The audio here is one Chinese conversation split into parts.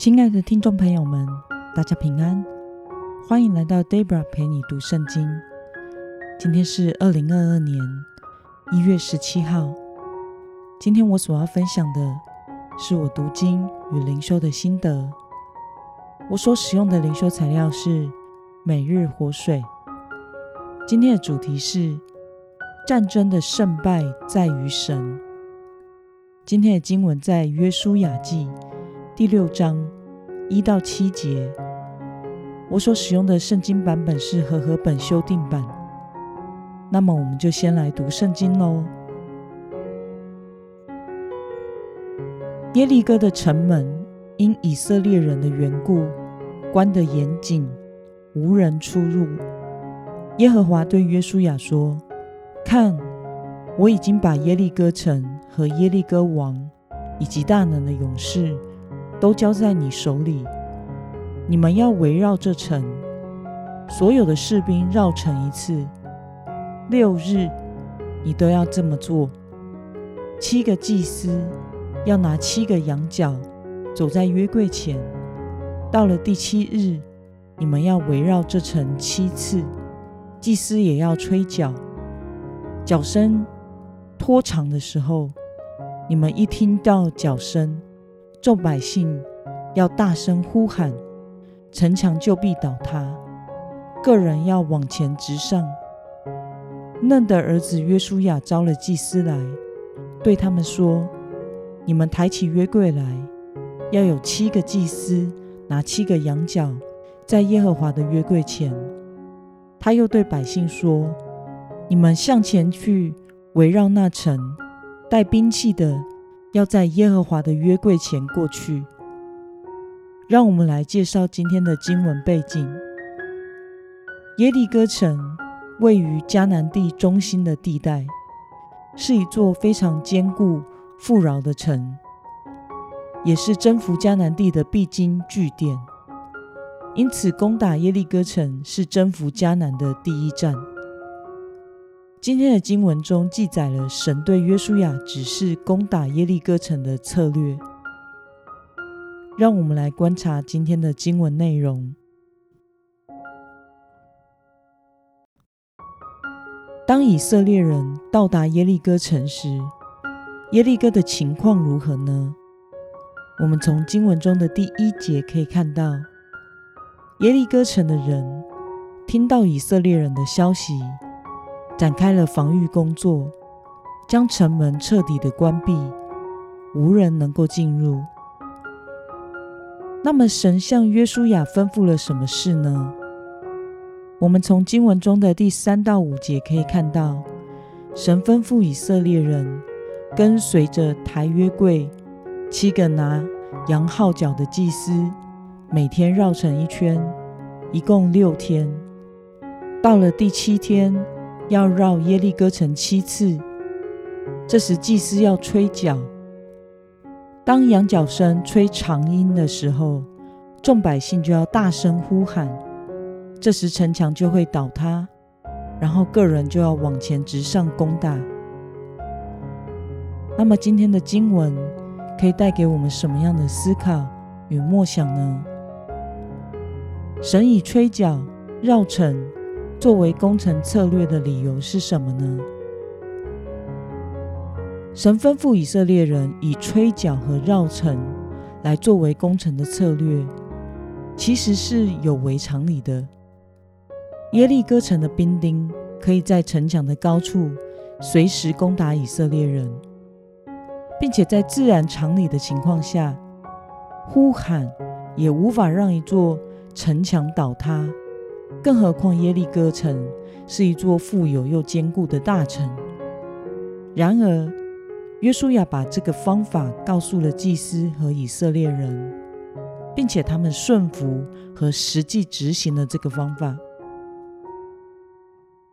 亲爱的听众朋友们，大家平安，欢迎来到 Debra 陪你读圣经。今天是二零二二年一月十七号。今天我所要分享的是我读经与灵修的心得。我所使用的灵修材料是每日活水。今天的主题是战争的胜败在于神。今天的经文在约书亚记。第六章一到七节，我所使用的圣经版本是和合本修订版。那么，我们就先来读圣经喽。耶利哥的城门因以色列人的缘故关得严谨，无人出入。耶和华对约书亚说：“看，我已经把耶利哥城和耶利哥王以及大能的勇士。”都交在你手里。你们要围绕这城，所有的士兵绕城一次，六日，你都要这么做。七个祭司要拿七个羊角，走在约柜前。到了第七日，你们要围绕这城七次，祭司也要吹角。角声拖长的时候，你们一听到角声。众百姓要大声呼喊，城墙就必倒塌。个人要往前直上。嫩的儿子约书亚招了祭司来，对他们说：“你们抬起约柜来，要有七个祭司拿七个羊角，在耶和华的约柜前。”他又对百姓说：“你们向前去，围绕那城，带兵器的。”要在耶和华的约柜前过去。让我们来介绍今天的经文背景。耶利哥城位于迦南地中心的地带，是一座非常坚固、富饶的城，也是征服迦南地的必经据点。因此，攻打耶利哥城是征服迦南的第一站。今天的经文中记载了神对约书亚指示攻打耶利哥城的策略。让我们来观察今天的经文内容。当以色列人到达耶利哥城时，耶利哥的情况如何呢？我们从经文中的第一节可以看到，耶利哥城的人听到以色列人的消息。展开了防御工作，将城门彻底的关闭，无人能够进入。那么，神向约书亚吩咐了什么事呢？我们从经文中的第三到五节可以看到，神吩咐以色列人跟随着抬约柜七个拿羊号角的祭司，每天绕城一圈，一共六天。到了第七天。要绕耶利哥城七次，这时祭司要吹角。当羊角声吹长音的时候，众百姓就要大声呼喊，这时城墙就会倒塌，然后个人就要往前直上攻打。那么今天的经文可以带给我们什么样的思考与默想呢？神以吹角绕城。作为攻城策略的理由是什么呢？神吩咐以色列人以吹角和绕城来作为攻城的策略，其实是有违常理的。耶利哥城的兵丁可以在城墙的高处随时攻打以色列人，并且在自然常理的情况下，呼喊也无法让一座城墙倒塌。更何况耶利哥城是一座富有又坚固的大城。然而，约书亚把这个方法告诉了祭司和以色列人，并且他们顺服和实际执行了这个方法。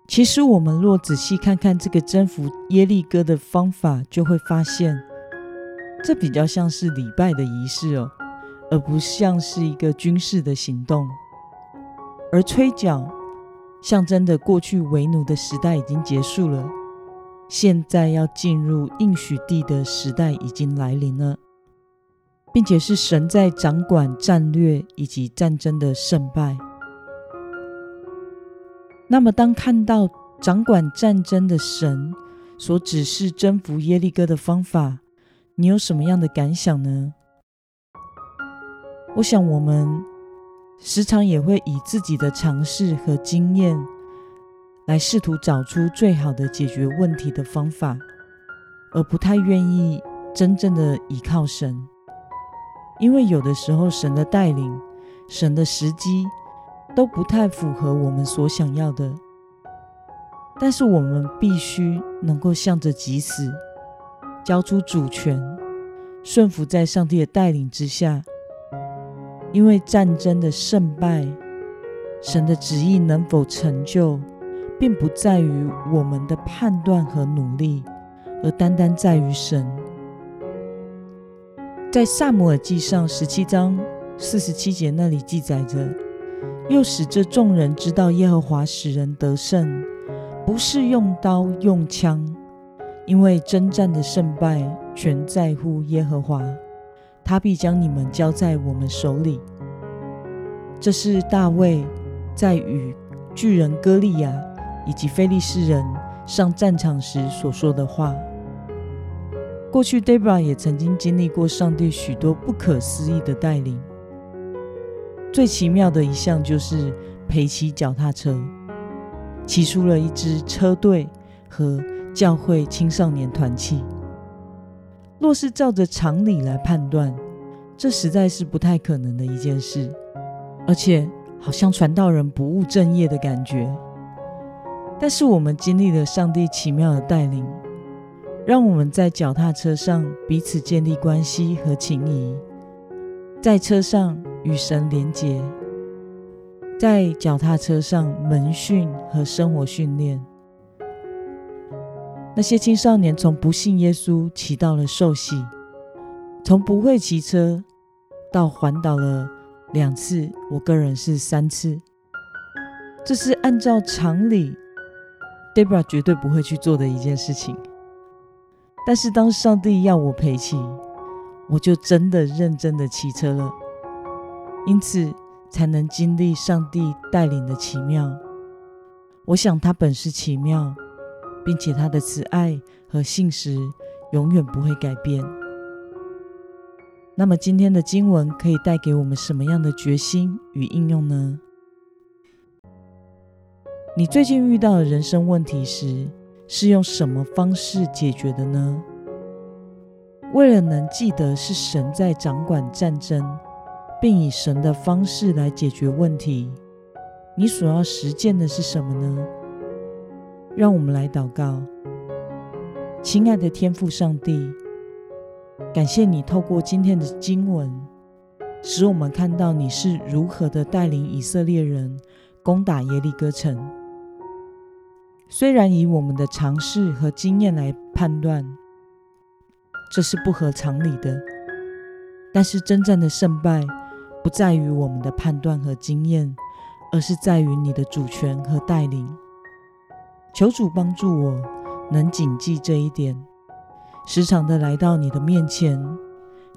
其实，我们若仔细看看这个征服耶利哥的方法，就会发现，这比较像是礼拜的仪式哦，而不像是一个军事的行动。而吹角象征的过去为奴的时代已经结束了，现在要进入应许地的时代已经来临了。并且是神在掌管战略以及战争的胜败。那么，当看到掌管战争的神所指示征服耶利哥的方法，你有什么样的感想呢？我想，我们时常也会以自己的尝试和经验来试图找出最好的解决问题的方法，而不太愿意真正的依靠神，因为有的时候神的带领、神的时机。都不太符合我们所想要的，但是我们必须能够向着即死，交出主权，顺服在上帝的带领之下。因为战争的胜败，神的旨意能否成就，并不在于我们的判断和努力，而单单在于神。在萨姆尔记上十七章四十七节那里记载着。又使这众人知道耶和华使人得胜，不是用刀用枪，因为征战的胜败全在乎耶和华，他必将你们交在我们手里。这是大卫在与巨人歌利亚以及非利士人上战场时所说的话。过去 Debra 也曾经经历过上帝许多不可思议的带领。最奇妙的一项就是陪骑脚踏车，骑出了一支车队和教会青少年团契。若是照着常理来判断，这实在是不太可能的一件事，而且好像传道人不务正业的感觉。但是我们经历了上帝奇妙的带领，让我们在脚踏车上彼此建立关系和情谊，在车上。与神连结，在脚踏车上门训和生活训练。那些青少年从不信耶稣骑到了受洗，从不会骑车到环岛了两次，我个人是三次。这是按照常理，Debra 绝对不会去做的一件事情。但是当上帝要我陪骑，我就真的认真的骑车了。因此，才能经历上帝带领的奇妙。我想他本是奇妙，并且他的慈爱和信实永远不会改变。那么，今天的经文可以带给我们什么样的决心与应用呢？你最近遇到的人生问题时，是用什么方式解决的呢？为了能记得是神在掌管战争。并以神的方式来解决问题，你所要实践的是什么呢？让我们来祷告，亲爱的天父上帝，感谢你透过今天的经文，使我们看到你是如何的带领以色列人攻打耶利哥城。虽然以我们的尝试和经验来判断，这是不合常理的，但是真正的胜败。不在于我们的判断和经验，而是在于你的主权和带领。求主帮助我，能谨记这一点，时常的来到你的面前，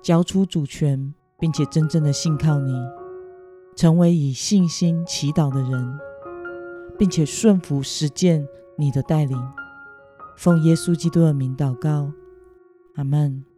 交出主权，并且真正的信靠你，成为以信心祈祷的人，并且顺服实践你的带领。奉耶稣基督的名祷告，阿门。